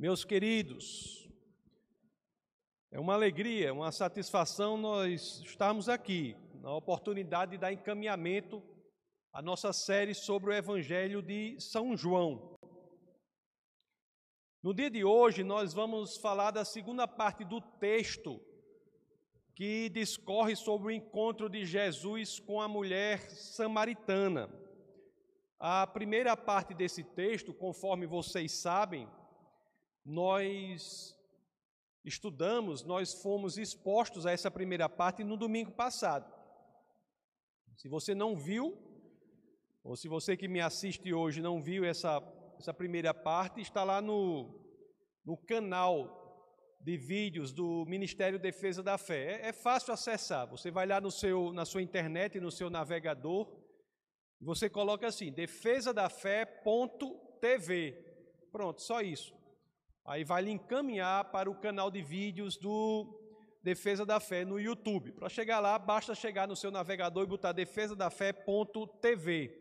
Meus queridos, é uma alegria, uma satisfação nós estarmos aqui, na oportunidade de dar encaminhamento à nossa série sobre o Evangelho de São João. No dia de hoje, nós vamos falar da segunda parte do texto que discorre sobre o encontro de Jesus com a mulher samaritana. A primeira parte desse texto, conforme vocês sabem, nós estudamos, nós fomos expostos a essa primeira parte no domingo passado. Se você não viu, ou se você que me assiste hoje não viu essa, essa primeira parte, está lá no, no canal de vídeos do Ministério Defesa da Fé. É, é, fácil acessar. Você vai lá no seu, na sua internet, no seu navegador, você coloca assim, defesa da. Pronto, só isso. Aí vai lhe encaminhar para o canal de vídeos do Defesa da Fé no YouTube. Para chegar lá, basta chegar no seu navegador e botar defesa da fé.tv.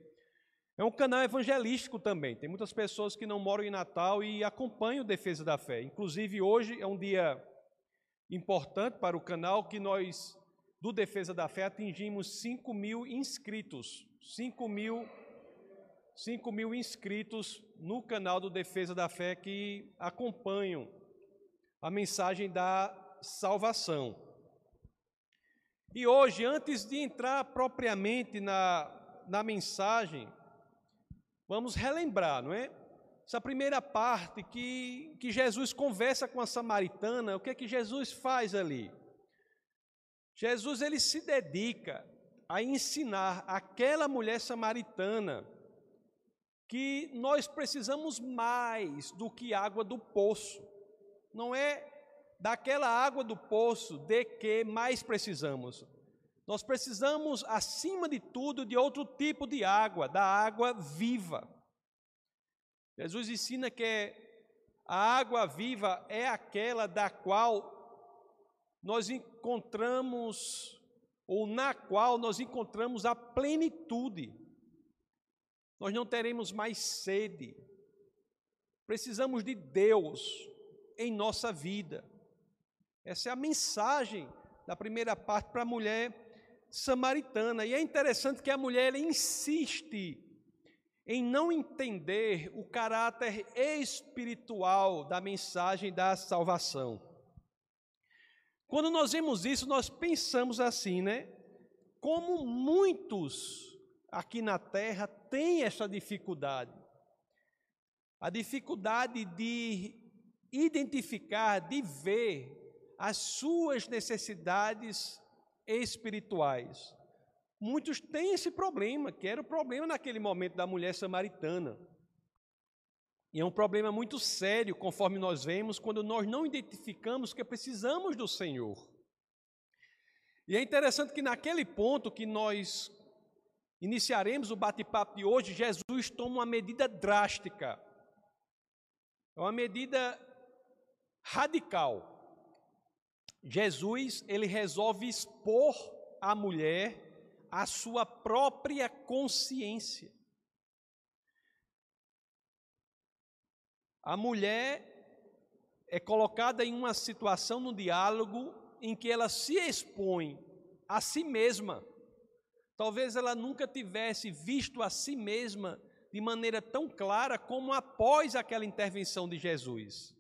É um canal evangelístico também. Tem muitas pessoas que não moram em Natal e acompanham Defesa da Fé. Inclusive, hoje é um dia importante para o canal que nós, do Defesa da Fé, atingimos 5 mil inscritos. 5 mil, 5 mil inscritos no canal do Defesa da Fé que acompanham a mensagem da salvação. E hoje, antes de entrar propriamente na, na mensagem, Vamos relembrar, não é? Essa primeira parte que, que Jesus conversa com a samaritana, o que é que Jesus faz ali? Jesus ele se dedica a ensinar aquela mulher samaritana que nós precisamos mais do que água do poço. Não é daquela água do poço de que mais precisamos. Nós precisamos, acima de tudo, de outro tipo de água, da água viva. Jesus ensina que a água viva é aquela da qual nós encontramos, ou na qual nós encontramos a plenitude. Nós não teremos mais sede. Precisamos de Deus em nossa vida. Essa é a mensagem da primeira parte para a mulher samaritana. E é interessante que a mulher insiste em não entender o caráter espiritual da mensagem da salvação. Quando nós vemos isso, nós pensamos assim, né? Como muitos aqui na terra têm essa dificuldade. A dificuldade de identificar, de ver as suas necessidades espirituais. Muitos têm esse problema, que era o problema naquele momento da mulher samaritana. E é um problema muito sério, conforme nós vemos, quando nós não identificamos que precisamos do Senhor. E é interessante que naquele ponto que nós iniciaremos o bate-papo de hoje, Jesus toma uma medida drástica, é uma medida radical. Jesus, ele resolve expor à mulher a sua própria consciência. A mulher é colocada em uma situação no diálogo em que ela se expõe a si mesma. Talvez ela nunca tivesse visto a si mesma de maneira tão clara como após aquela intervenção de Jesus.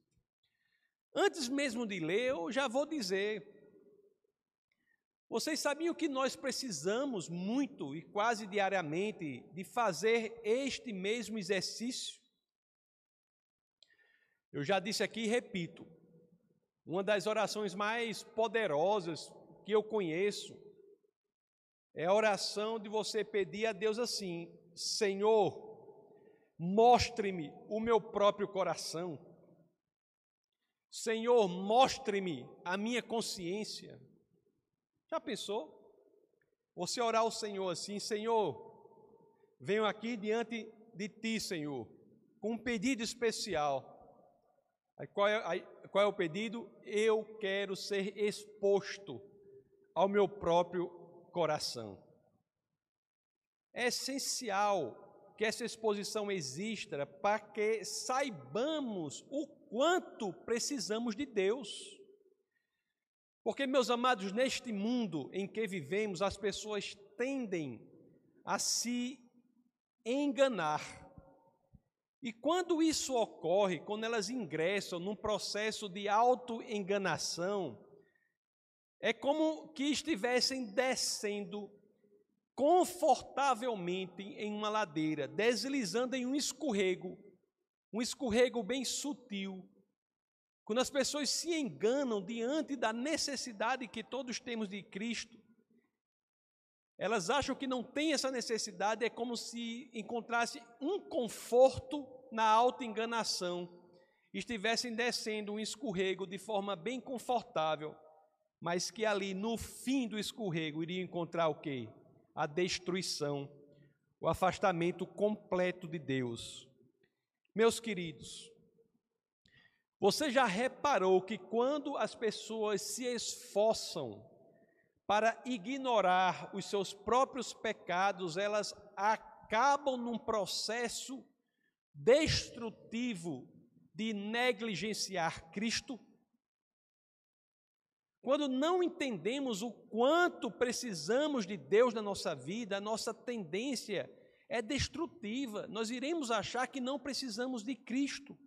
Antes mesmo de ler, eu já vou dizer. Vocês sabiam que nós precisamos muito e quase diariamente de fazer este mesmo exercício? Eu já disse aqui e repito. Uma das orações mais poderosas que eu conheço é a oração de você pedir a Deus assim: Senhor, mostre-me o meu próprio coração. Senhor, mostre-me a minha consciência. Já pensou? Você orar ao Senhor assim, Senhor, venho aqui diante de Ti, Senhor, com um pedido especial. Aí qual, é, aí, qual é o pedido? Eu quero ser exposto ao meu próprio coração. É essencial que essa exposição exista para que saibamos o quanto precisamos de Deus. Porque, meus amados, neste mundo em que vivemos, as pessoas tendem a se enganar. E quando isso ocorre, quando elas ingressam num processo de autoenganação, é como que estivessem descendo confortavelmente em uma ladeira, deslizando em um escorrego, um escorrego bem sutil. Quando as pessoas se enganam diante da necessidade que todos temos de Cristo, elas acham que não tem essa necessidade, é como se encontrasse um conforto na auto-enganação, estivessem descendo um escorrego de forma bem confortável, mas que ali no fim do escorrego iriam encontrar o quê? a destruição, o afastamento completo de Deus. Meus queridos, você já reparou que quando as pessoas se esforçam para ignorar os seus próprios pecados, elas acabam num processo destrutivo de negligenciar Cristo? Quando não entendemos o quanto precisamos de Deus na nossa vida, a nossa tendência é destrutiva. Nós iremos achar que não precisamos de Cristo.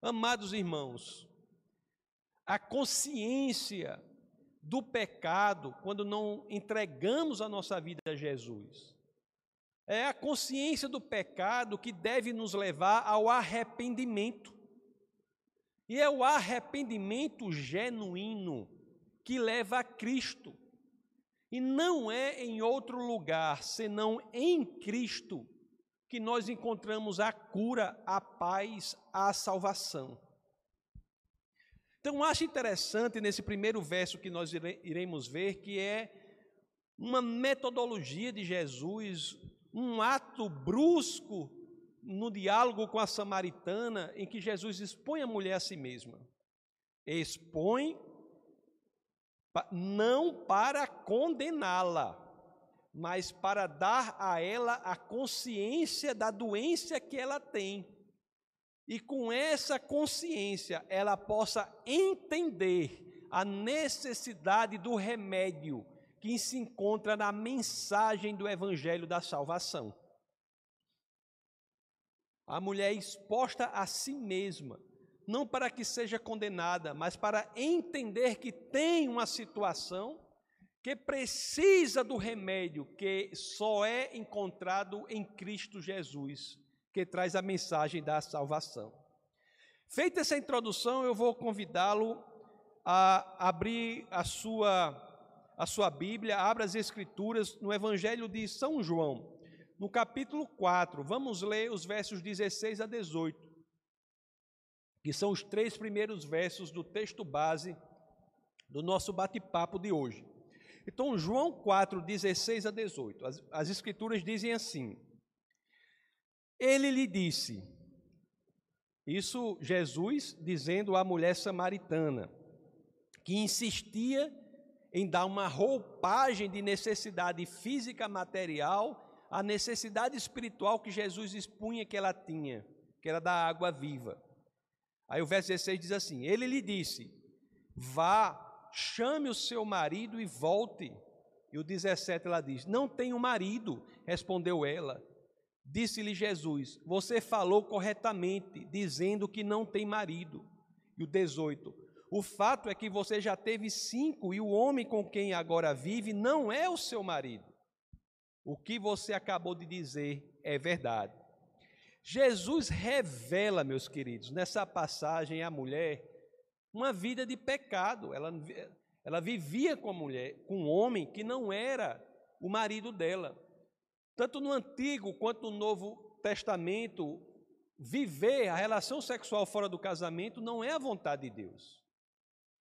Amados irmãos, a consciência do pecado, quando não entregamos a nossa vida a Jesus, é a consciência do pecado que deve nos levar ao arrependimento. E é o arrependimento genuíno que leva a Cristo. E não é em outro lugar senão em Cristo que nós encontramos a cura, a paz, a salvação. Então, acho interessante nesse primeiro verso que nós iremos ver que é uma metodologia de Jesus, um ato brusco no diálogo com a samaritana, em que Jesus expõe a mulher a si mesma. Expõe não para condená-la, mas para dar a ela a consciência da doença que ela tem. E com essa consciência ela possa entender a necessidade do remédio que se encontra na mensagem do evangelho da salvação a mulher é exposta a si mesma, não para que seja condenada, mas para entender que tem uma situação que precisa do remédio que só é encontrado em Cristo Jesus, que traz a mensagem da salvação. Feita essa introdução, eu vou convidá-lo a abrir a sua a sua Bíblia, abra as escrituras no Evangelho de São João, no capítulo 4, vamos ler os versos 16 a 18, que são os três primeiros versos do texto base do nosso bate-papo de hoje. Então, João 4, 16 a 18, as, as escrituras dizem assim: Ele lhe disse, isso Jesus dizendo à mulher samaritana, que insistia em dar uma roupagem de necessidade física material a necessidade espiritual que Jesus expunha que ela tinha, que era da água viva. Aí o verso 16 diz assim: Ele lhe disse: Vá, chame o seu marido e volte. E o 17 ela diz: Não tenho marido, respondeu ela. Disse-lhe Jesus: Você falou corretamente, dizendo que não tem marido. E o 18: O fato é que você já teve cinco e o homem com quem agora vive não é o seu marido. O que você acabou de dizer é verdade. Jesus revela, meus queridos, nessa passagem à mulher uma vida de pecado. Ela, ela vivia com a mulher, com um homem que não era o marido dela. Tanto no Antigo quanto no Novo Testamento, viver a relação sexual fora do casamento não é a vontade de Deus.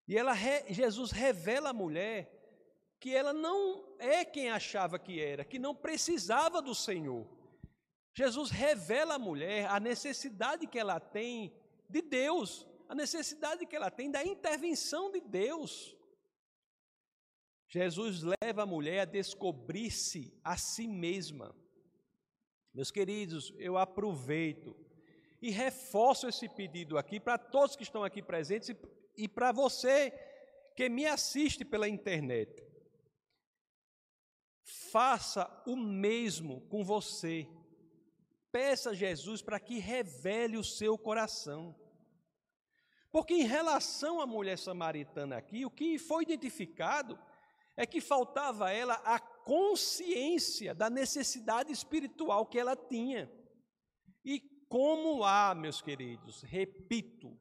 E ela, Jesus revela à mulher que ela não é quem achava que era, que não precisava do Senhor. Jesus revela à mulher a necessidade que ela tem de Deus, a necessidade que ela tem da intervenção de Deus. Jesus leva a mulher a descobrir-se a si mesma. Meus queridos, eu aproveito e reforço esse pedido aqui para todos que estão aqui presentes e, para você que me assiste pela internet. Faça o mesmo com você. Peça a Jesus para que revele o seu coração. Porque em relação à mulher samaritana aqui, o que foi identificado é que faltava a ela a consciência da necessidade espiritual que ela tinha. E como há, meus queridos, repito,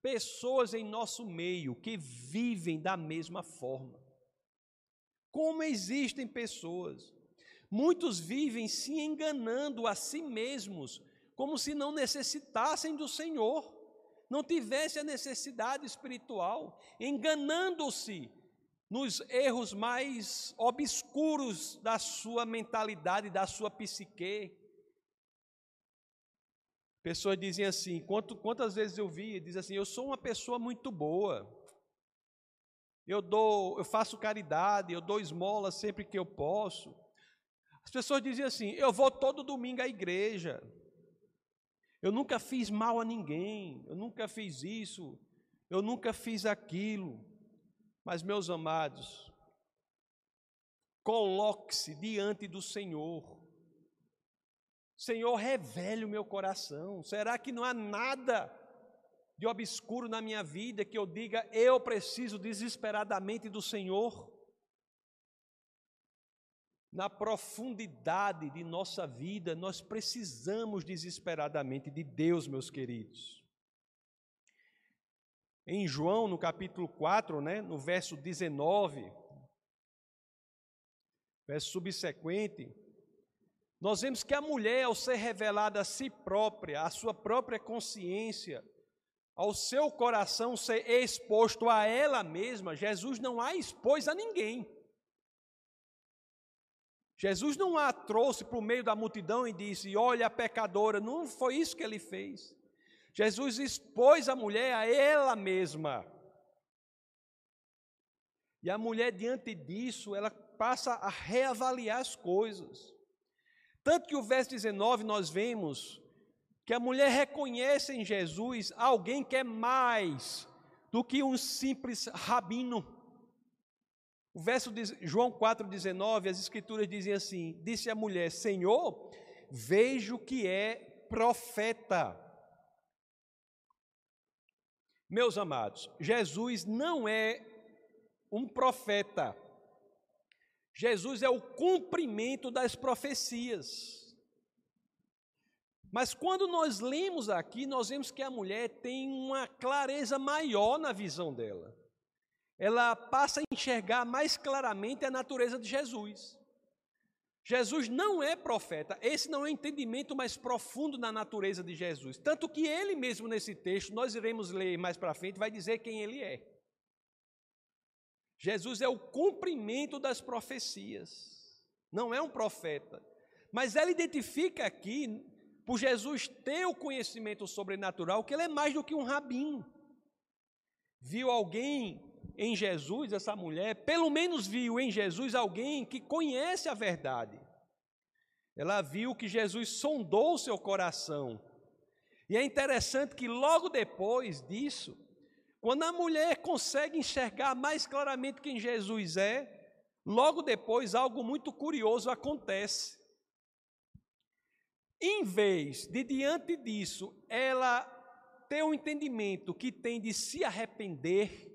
pessoas em nosso meio que vivem da mesma forma. Como existem pessoas. Muitos vivem se enganando a si mesmos, como se não necessitassem do Senhor não tivesse a necessidade espiritual, enganando-se nos erros mais obscuros da sua mentalidade, da sua psique. Pessoas dizem assim, quantas vezes eu vi, diz assim, eu sou uma pessoa muito boa, eu dou, eu faço caridade, eu dou esmola sempre que eu posso. As pessoas dizem assim, eu vou todo domingo à igreja, eu nunca fiz mal a ninguém, eu nunca fiz isso, eu nunca fiz aquilo. Mas, meus amados, coloque-se diante do Senhor. Senhor, revele o meu coração. Será que não há nada de obscuro na minha vida que eu diga, eu preciso desesperadamente do Senhor? na profundidade de nossa vida, nós precisamos desesperadamente de Deus, meus queridos. Em João, no capítulo 4, né, no verso 19, verso subsequente, nós vemos que a mulher, ao ser revelada a si própria, a sua própria consciência, ao seu coração ser exposto a ela mesma, Jesus não a expôs a ninguém. Jesus não a trouxe para o meio da multidão e disse: Olha a pecadora. Não foi isso que ele fez. Jesus expôs a mulher a ela mesma. E a mulher, diante disso, ela passa a reavaliar as coisas. Tanto que o verso 19 nós vemos que a mulher reconhece em Jesus alguém que é mais do que um simples rabino. O verso de João 4,19, as escrituras dizem assim: Disse a mulher: Senhor, vejo que é profeta. Meus amados, Jesus não é um profeta. Jesus é o cumprimento das profecias. Mas quando nós lemos aqui, nós vemos que a mulher tem uma clareza maior na visão dela ela passa a enxergar mais claramente a natureza de Jesus. Jesus não é profeta, esse não é o entendimento mais profundo da natureza de Jesus. Tanto que ele mesmo nesse texto, nós iremos ler mais para frente, vai dizer quem ele é. Jesus é o cumprimento das profecias, não é um profeta. Mas ela identifica aqui, por Jesus ter o conhecimento sobrenatural, que ele é mais do que um rabino. Viu alguém em Jesus, essa mulher, pelo menos viu em Jesus alguém que conhece a verdade. Ela viu que Jesus sondou o seu coração. E é interessante que logo depois disso, quando a mulher consegue enxergar mais claramente quem Jesus é, logo depois algo muito curioso acontece. Em vez de diante disso ela ter o um entendimento que tem de se arrepender,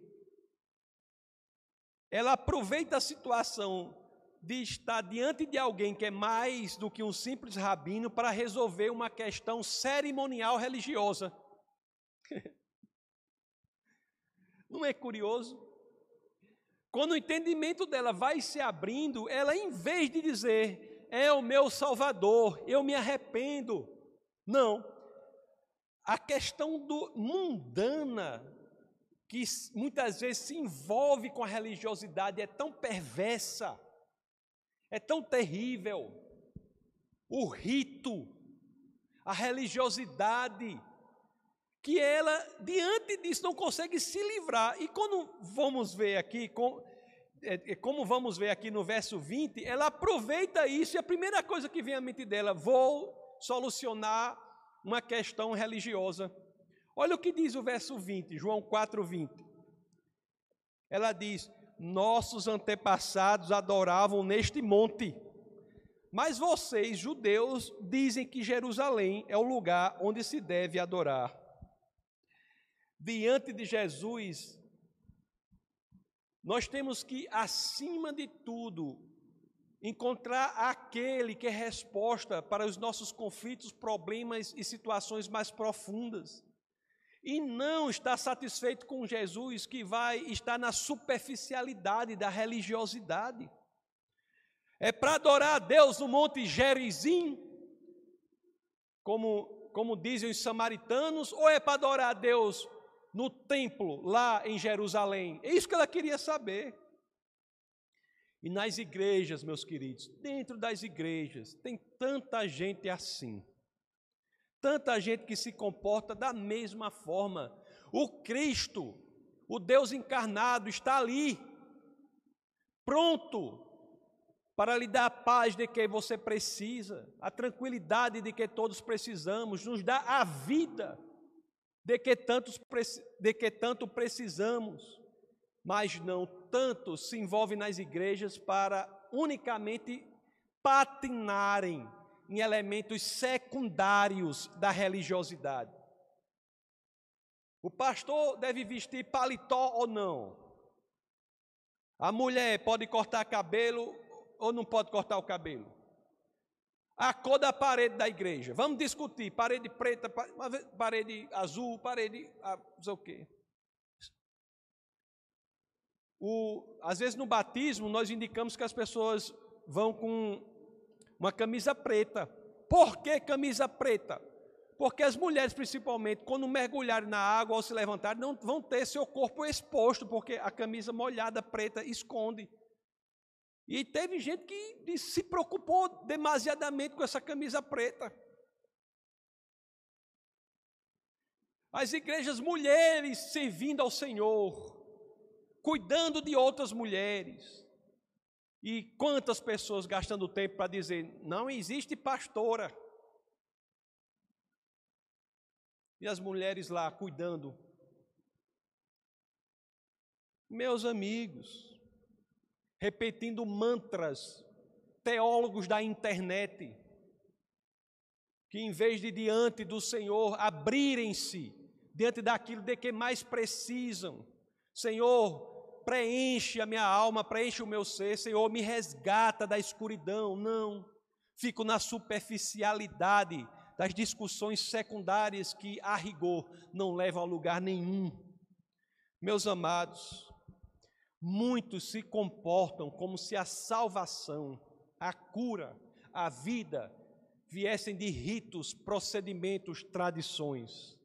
ela aproveita a situação de estar diante de alguém que é mais do que um simples rabino para resolver uma questão cerimonial religiosa. Não é curioso? Quando o entendimento dela vai se abrindo, ela, em vez de dizer, é o meu Salvador, eu me arrependo, não. A questão do mundana que muitas vezes se envolve com a religiosidade é tão perversa, é tão terrível. O rito, a religiosidade, que ela, diante disso, não consegue se livrar. E quando vamos ver aqui, é, é, como vamos ver aqui no verso 20, ela aproveita isso e a primeira coisa que vem à mente dela, vou solucionar uma questão religiosa. Olha o que diz o verso 20, João 4, 20. Ela diz: Nossos antepassados adoravam neste monte, mas vocês, judeus, dizem que Jerusalém é o lugar onde se deve adorar. Diante de Jesus, nós temos que, acima de tudo, encontrar aquele que é resposta para os nossos conflitos, problemas e situações mais profundas. E não está satisfeito com Jesus que vai estar na superficialidade da religiosidade. É para adorar a Deus no Monte Gerizim, como, como dizem os samaritanos, ou é para adorar a Deus no templo lá em Jerusalém? É isso que ela queria saber. E nas igrejas, meus queridos, dentro das igrejas, tem tanta gente assim. Tanta gente que se comporta da mesma forma. O Cristo, o Deus encarnado, está ali, pronto para lhe dar a paz de que você precisa, a tranquilidade de que todos precisamos, nos dá a vida de que, tantos, de que tanto precisamos, mas não tanto se envolve nas igrejas para unicamente patinarem em elementos secundários da religiosidade. O pastor deve vestir paletó ou não? A mulher pode cortar cabelo ou não pode cortar o cabelo? A cor da parede da igreja. Vamos discutir. Parede preta, parede azul, parede. Não sei o quê. O, às vezes no batismo nós indicamos que as pessoas vão com uma camisa preta. Por que camisa preta? Porque as mulheres, principalmente, quando mergulharem na água ou se levantarem, não vão ter seu corpo exposto, porque a camisa molhada preta esconde. E teve gente que se preocupou demasiadamente com essa camisa preta. As igrejas mulheres servindo ao Senhor, cuidando de outras mulheres. E quantas pessoas gastando tempo para dizer: não existe pastora. E as mulheres lá cuidando. Meus amigos, repetindo mantras, teólogos da internet, que em vez de diante do Senhor abrirem-se diante daquilo de que mais precisam, Senhor, preenche a minha alma, preenche o meu ser, Senhor, me resgata da escuridão. Não, fico na superficialidade das discussões secundárias que, a rigor, não levam a lugar nenhum. Meus amados, muitos se comportam como se a salvação, a cura, a vida viessem de ritos, procedimentos, tradições.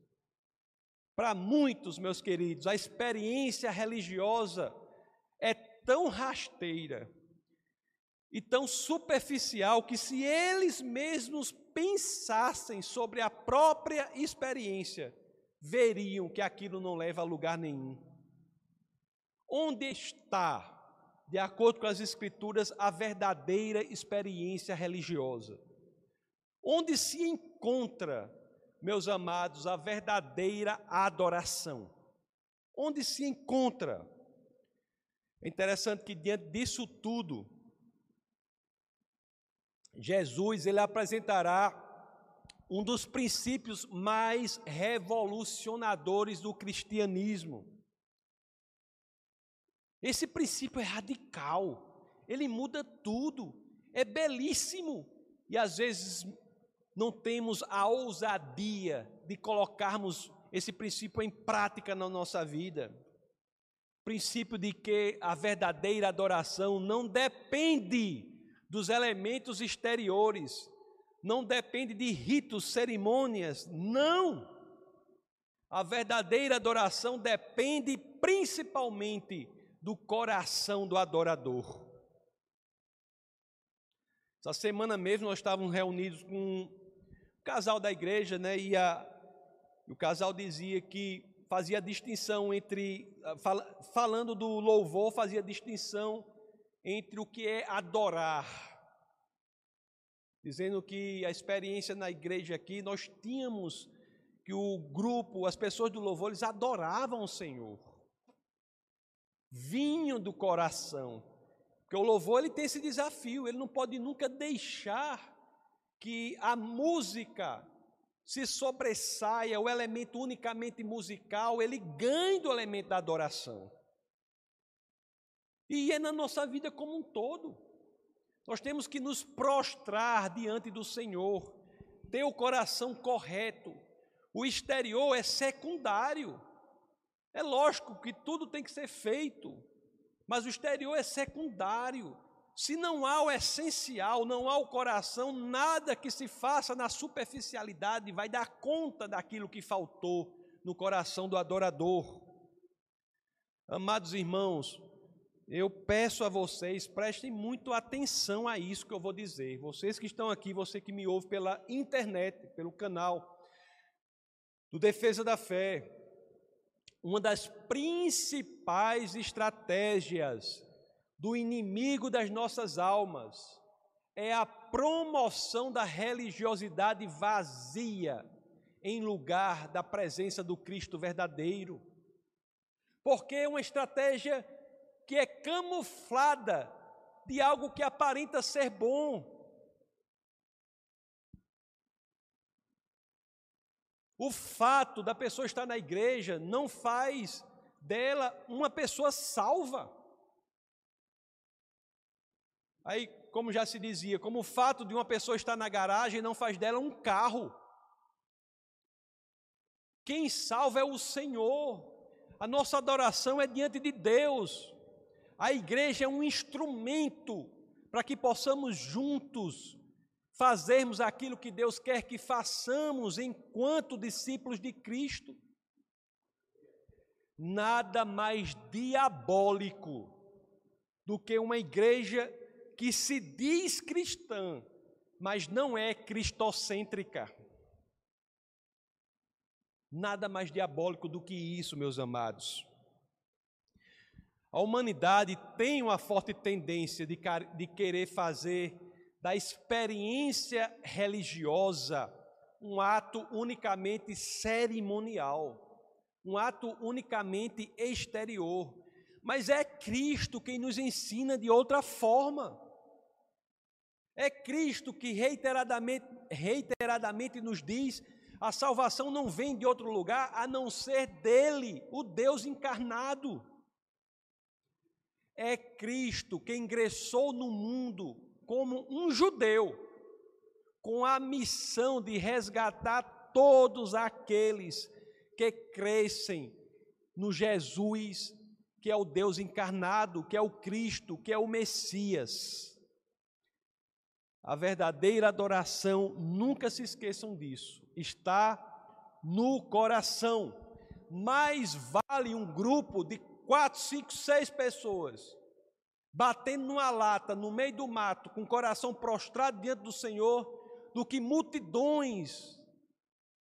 Para muitos, meus queridos, a experiência religiosa é tão rasteira e tão superficial que, se eles mesmos pensassem sobre a própria experiência, veriam que aquilo não leva a lugar nenhum. Onde está, de acordo com as Escrituras, a verdadeira experiência religiosa? Onde se encontra meus amados, a verdadeira adoração. Onde se encontra? É interessante que diante disso tudo, Jesus ele apresentará um dos princípios mais revolucionadores do cristianismo. Esse princípio é radical, ele muda tudo, é belíssimo e às vezes não temos a ousadia de colocarmos esse princípio em prática na nossa vida. Princípio de que a verdadeira adoração não depende dos elementos exteriores, não depende de ritos, cerimônias, não. A verdadeira adoração depende principalmente do coração do adorador. Essa semana mesmo nós estávamos reunidos com casal da igreja, né, e, a, o casal dizia que fazia distinção entre, ah, fal, falando do louvor, fazia distinção entre o que é adorar. dizendo que a experiência na igreja aqui, nós tínhamos que o grupo, as pessoas do louvor, eles adoravam o Senhor. Vinho do coração. Porque o louvor ele tem esse desafio, ele não pode nunca deixar que a música se sobressaia, o elemento unicamente musical, ele ganhe do elemento da adoração. E é na nossa vida como um todo. Nós temos que nos prostrar diante do Senhor, ter o coração correto. O exterior é secundário. É lógico que tudo tem que ser feito, mas o exterior é secundário. Se não há o essencial, não há o coração, nada que se faça na superficialidade vai dar conta daquilo que faltou no coração do adorador. Amados irmãos, eu peço a vocês, prestem muito atenção a isso que eu vou dizer. Vocês que estão aqui, você que me ouve pela internet, pelo canal do Defesa da Fé, uma das principais estratégias do inimigo das nossas almas é a promoção da religiosidade vazia em lugar da presença do Cristo verdadeiro. Porque é uma estratégia que é camuflada de algo que aparenta ser bom. O fato da pessoa estar na igreja não faz dela uma pessoa salva. Aí, como já se dizia, como o fato de uma pessoa estar na garagem não faz dela um carro. Quem salva é o Senhor. A nossa adoração é diante de Deus. A igreja é um instrumento para que possamos juntos fazermos aquilo que Deus quer que façamos enquanto discípulos de Cristo. Nada mais diabólico do que uma igreja que se diz cristã, mas não é cristocêntrica. Nada mais diabólico do que isso, meus amados. A humanidade tem uma forte tendência de, de querer fazer da experiência religiosa um ato unicamente cerimonial, um ato unicamente exterior. Mas é Cristo quem nos ensina de outra forma. É Cristo que reiteradamente, reiteradamente nos diz: a salvação não vem de outro lugar a não ser dele, o Deus encarnado. É Cristo que ingressou no mundo como um judeu, com a missão de resgatar todos aqueles que crescem no Jesus, que é o Deus encarnado, que é o Cristo, que é o Messias. A verdadeira adoração, nunca se esqueçam disso, está no coração. Mais vale um grupo de quatro, cinco, seis pessoas batendo numa lata no meio do mato, com o coração prostrado diante do Senhor, do que multidões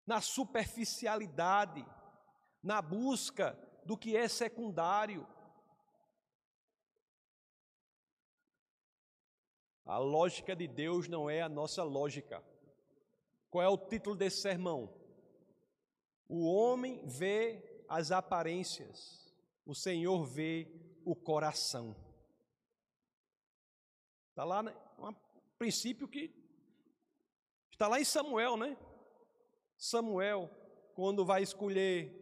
na superficialidade, na busca do que é secundário. A lógica de Deus não é a nossa lógica. Qual é o título desse sermão? O homem vê as aparências, o Senhor vê o coração. Está lá, né, um princípio que está lá em Samuel, né? Samuel, quando vai escolher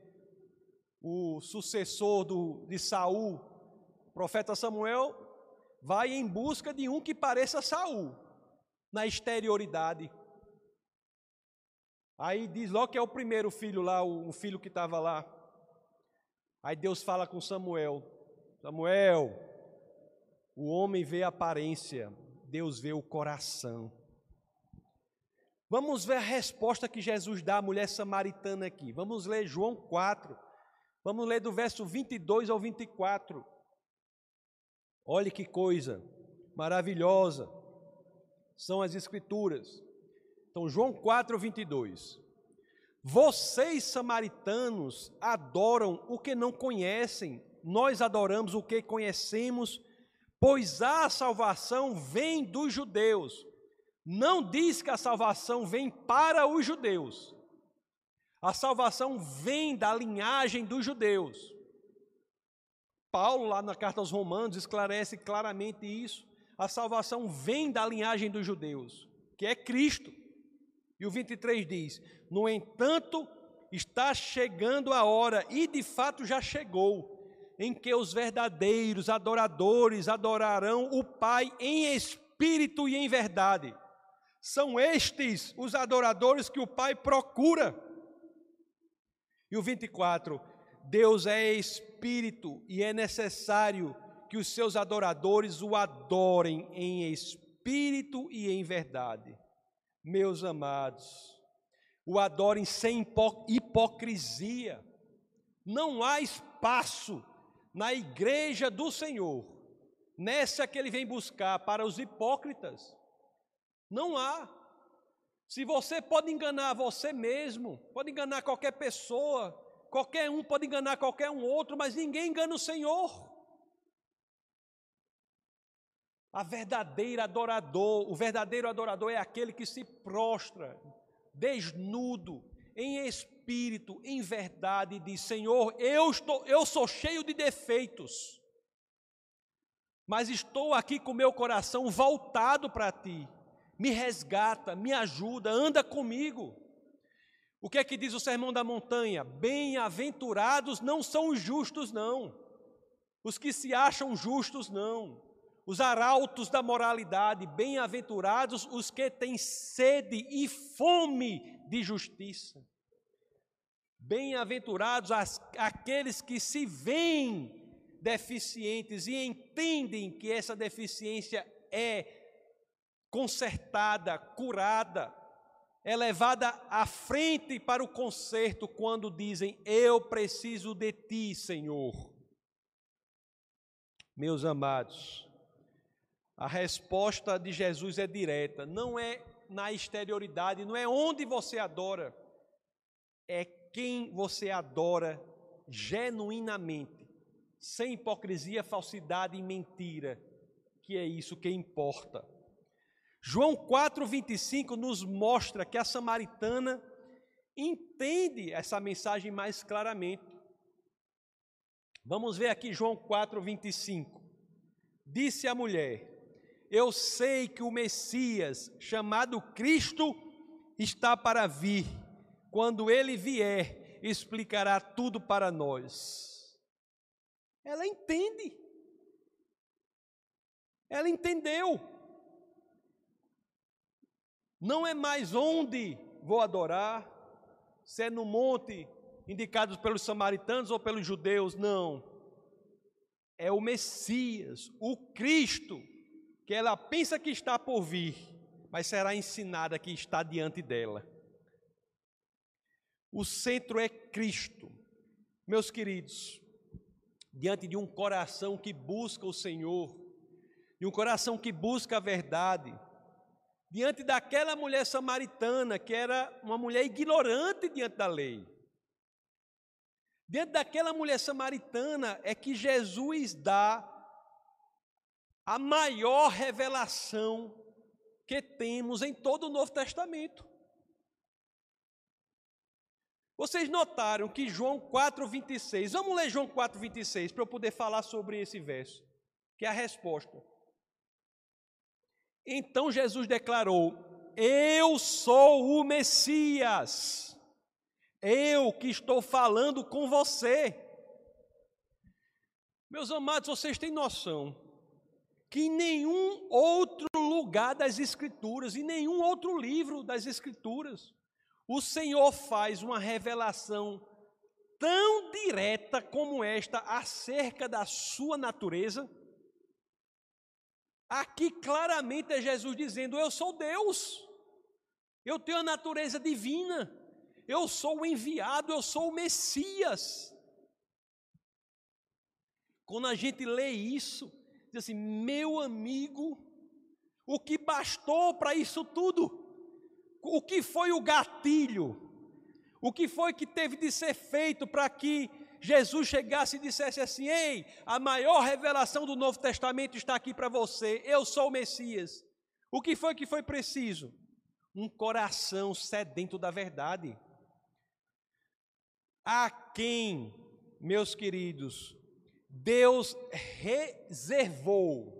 o sucessor do, de Saul, o profeta Samuel vai em busca de um que pareça Saul na exterioridade. Aí diz logo que é o primeiro filho lá, o, filho que estava lá. Aí Deus fala com Samuel: Samuel, o homem vê a aparência, Deus vê o coração. Vamos ver a resposta que Jesus dá à mulher samaritana aqui. Vamos ler João 4. Vamos ler do verso 22 ao 24. Olhe que coisa maravilhosa são as Escrituras. Então, João 4, 22. Vocês, samaritanos, adoram o que não conhecem, nós adoramos o que conhecemos, pois a salvação vem dos judeus. não diz que a salvação vem para os judeus. A salvação vem da linhagem dos judeus. Paulo, lá na carta aos Romanos, esclarece claramente isso. A salvação vem da linhagem dos judeus, que é Cristo. E o 23 diz: No entanto, está chegando a hora, e de fato já chegou, em que os verdadeiros adoradores adorarão o Pai em espírito e em verdade. São estes os adoradores que o Pai procura. E o 24: Deus é espírito e é necessário que os seus adoradores o adorem em espírito e em verdade. Meus amados, o adorem sem hipocrisia. Não há espaço na igreja do Senhor, nessa que ele vem buscar para os hipócritas. Não há. Se você pode enganar você mesmo, pode enganar qualquer pessoa, qualquer um pode enganar qualquer um outro, mas ninguém engana o Senhor. A verdadeira adorador, o verdadeiro adorador é aquele que se prostra desnudo, em espírito, em verdade, diz: Senhor, eu, estou, eu sou cheio de defeitos, mas estou aqui com meu coração voltado para ti. Me resgata, me ajuda, anda comigo. O que é que diz o sermão da montanha? Bem-aventurados não são os justos, não. Os que se acham justos, não os arautos da moralidade, bem-aventurados os que têm sede e fome de justiça. Bem-aventurados aqueles que se veem deficientes e entendem que essa deficiência é consertada, curada, é levada à frente para o conserto quando dizem: Eu preciso de ti, Senhor. Meus amados, a resposta de Jesus é direta, não é na exterioridade, não é onde você adora, é quem você adora genuinamente, sem hipocrisia, falsidade e mentira, que é isso que importa. João 4,25 nos mostra que a samaritana entende essa mensagem mais claramente. Vamos ver aqui João 4,25. Disse a mulher: eu sei que o Messias, chamado Cristo, está para vir. Quando ele vier, explicará tudo para nós. Ela entende. Ela entendeu. Não é mais onde vou adorar, se é no monte indicado pelos samaritanos ou pelos judeus, não. É o Messias, o Cristo que ela pensa que está por vir, mas será ensinada que está diante dela. O centro é Cristo. Meus queridos, diante de um coração que busca o Senhor, de um coração que busca a verdade, diante daquela mulher samaritana que era uma mulher ignorante diante da lei, diante daquela mulher samaritana é que Jesus dá a maior revelação que temos em todo o Novo Testamento. Vocês notaram que João 4,26, vamos ler João 4,26 para eu poder falar sobre esse verso, que é a resposta. Então Jesus declarou: Eu sou o Messias, eu que estou falando com você. Meus amados, vocês têm noção que em nenhum outro lugar das Escrituras, em nenhum outro livro das Escrituras, o Senhor faz uma revelação tão direta como esta acerca da sua natureza. Aqui claramente é Jesus dizendo: Eu sou Deus, eu tenho a natureza divina, eu sou o enviado, eu sou o Messias. Quando a gente lê isso, diz assim: meu amigo, o que bastou para isso tudo? O que foi o gatilho? O que foi que teve de ser feito para que Jesus chegasse e dissesse assim: Ei, a maior revelação do Novo Testamento está aqui para você, eu sou o Messias. O que foi que foi preciso? Um coração sedento da verdade. A quem, meus queridos, Deus reservou,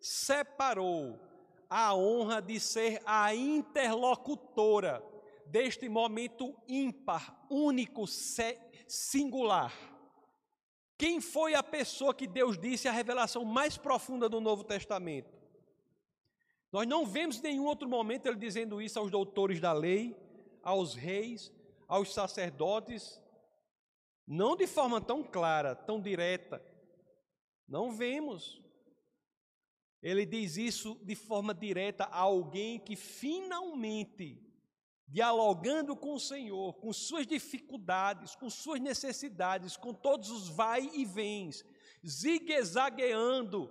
separou a honra de ser a interlocutora deste momento ímpar, único, singular. Quem foi a pessoa que Deus disse a revelação mais profunda do Novo Testamento? Nós não vemos em nenhum outro momento ele dizendo isso aos doutores da lei, aos reis, aos sacerdotes, não de forma tão clara, tão direta. Não vemos. Ele diz isso de forma direta a alguém que finalmente, dialogando com o Senhor, com suas dificuldades, com suas necessidades, com todos os vai e vens, zigue-zagueando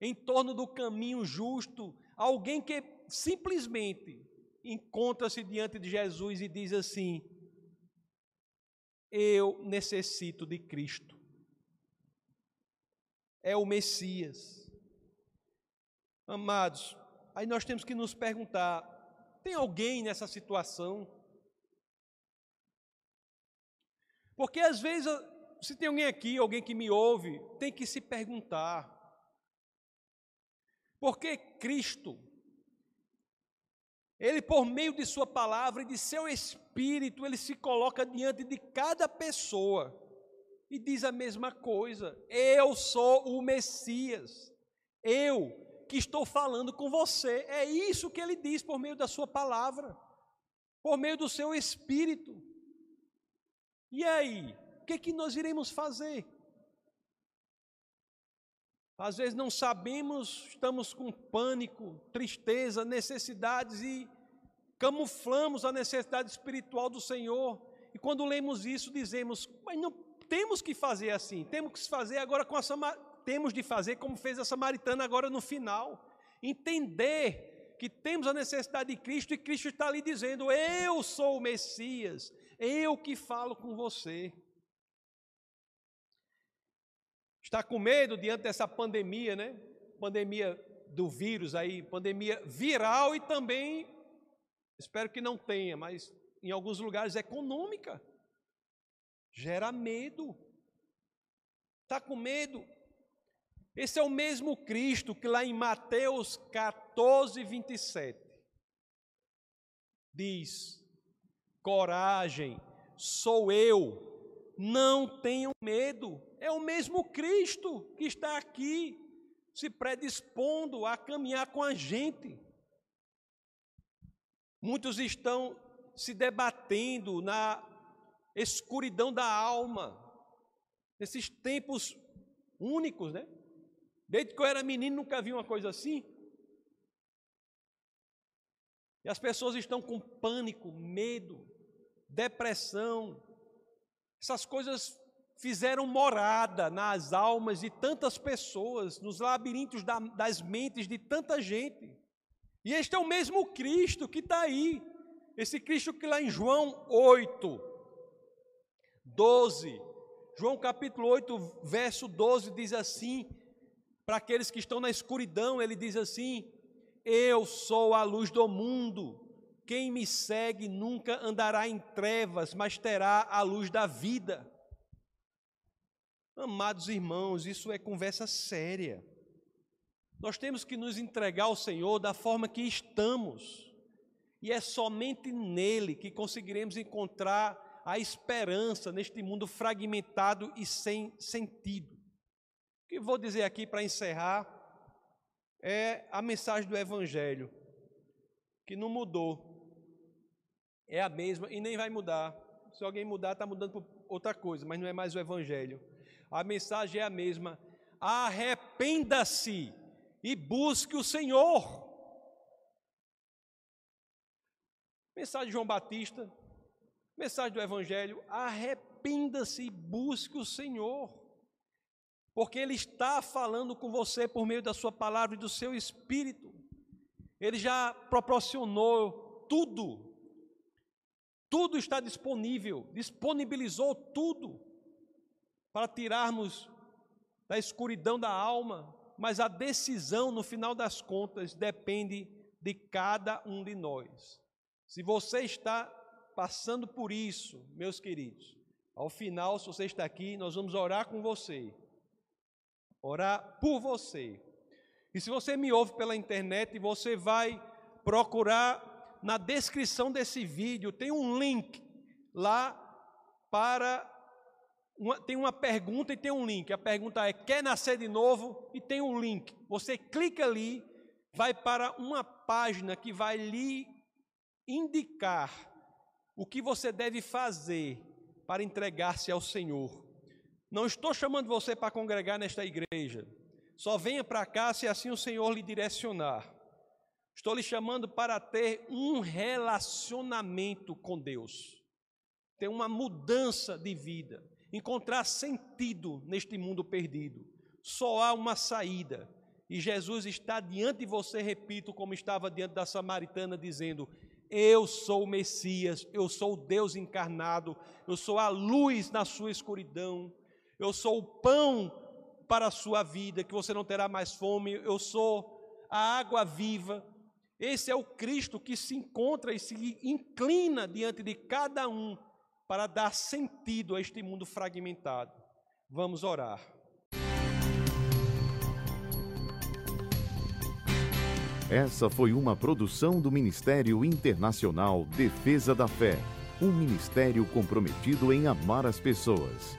em torno do caminho justo, alguém que simplesmente encontra-se diante de Jesus e diz assim: Eu necessito de Cristo. É o Messias. Amados, aí nós temos que nos perguntar: tem alguém nessa situação? Porque às vezes, se tem alguém aqui, alguém que me ouve, tem que se perguntar: porque Cristo, Ele, por meio de Sua palavra e de seu Espírito, Ele se coloca diante de cada pessoa e diz a mesma coisa: Eu sou o Messias, eu que estou falando com você. É isso que Ele diz por meio da Sua palavra, por meio do seu Espírito. E aí, o que, é que nós iremos fazer? Às vezes não sabemos, estamos com pânico, tristeza, necessidades e camuflamos a necessidade espiritual do Senhor. E quando lemos isso, dizemos: Mas não temos que fazer assim, temos que fazer agora com a temos de fazer como fez a samaritana agora no final. Entender que temos a necessidade de Cristo e Cristo está ali dizendo: Eu sou o Messias, eu que falo com você. Está com medo diante dessa pandemia, né? Pandemia do vírus aí, pandemia viral e também, espero que não tenha, mas em alguns lugares econômica. Gera medo. Está com medo? Esse é o mesmo Cristo que lá em Mateus 14, 27 diz: Coragem, sou eu, não tenham medo. É o mesmo Cristo que está aqui se predispondo a caminhar com a gente. Muitos estão se debatendo na escuridão da alma, nesses tempos únicos, né? Desde que eu era menino nunca vi uma coisa assim. E as pessoas estão com pânico, medo, depressão. Essas coisas fizeram morada nas almas de tantas pessoas, nos labirintos da, das mentes de tanta gente. E este é o mesmo Cristo que está aí. Esse Cristo que lá em João 8, 12, João capítulo 8, verso 12, diz assim: para aqueles que estão na escuridão, ele diz assim: Eu sou a luz do mundo. Quem me segue nunca andará em trevas, mas terá a luz da vida. Amados irmãos, isso é conversa séria. Nós temos que nos entregar ao Senhor da forma que estamos, e é somente nele que conseguiremos encontrar a esperança neste mundo fragmentado e sem sentido. Que vou dizer aqui para encerrar é a mensagem do Evangelho, que não mudou, é a mesma e nem vai mudar. Se alguém mudar, está mudando por outra coisa, mas não é mais o Evangelho. A mensagem é a mesma: arrependa-se e busque o Senhor. Mensagem de João Batista, mensagem do Evangelho: arrependa-se e busque o Senhor, porque Ele está falando com você por meio da Sua palavra e do seu Espírito. Ele já proporcionou tudo, tudo está disponível, disponibilizou tudo para tirarmos da escuridão da alma, mas a decisão, no final das contas, depende de cada um de nós. Se você está passando por isso, meus queridos, ao final, se você está aqui, nós vamos orar com você, orar por você. E se você me ouve pela internet, você vai procurar na descrição desse vídeo, tem um link lá para. Uma, tem uma pergunta e tem um link. A pergunta é: quer nascer de novo? E tem um link. Você clica ali, vai para uma página que vai lhe indicar o que você deve fazer para entregar-se ao Senhor. Não estou chamando você para congregar nesta igreja. Só venha para cá se assim o Senhor lhe direcionar. Estou lhe chamando para ter um relacionamento com Deus, ter uma mudança de vida, encontrar sentido neste mundo perdido. Só há uma saída. E Jesus está diante de você, repito, como estava diante da samaritana, dizendo: Eu sou o Messias, eu sou o Deus encarnado, eu sou a luz na sua escuridão, eu sou o pão para a sua vida, que você não terá mais fome, eu sou a água viva. Esse é o Cristo que se encontra e se inclina diante de cada um para dar sentido a este mundo fragmentado. Vamos orar. Essa foi uma produção do Ministério Internacional Defesa da Fé, um ministério comprometido em amar as pessoas,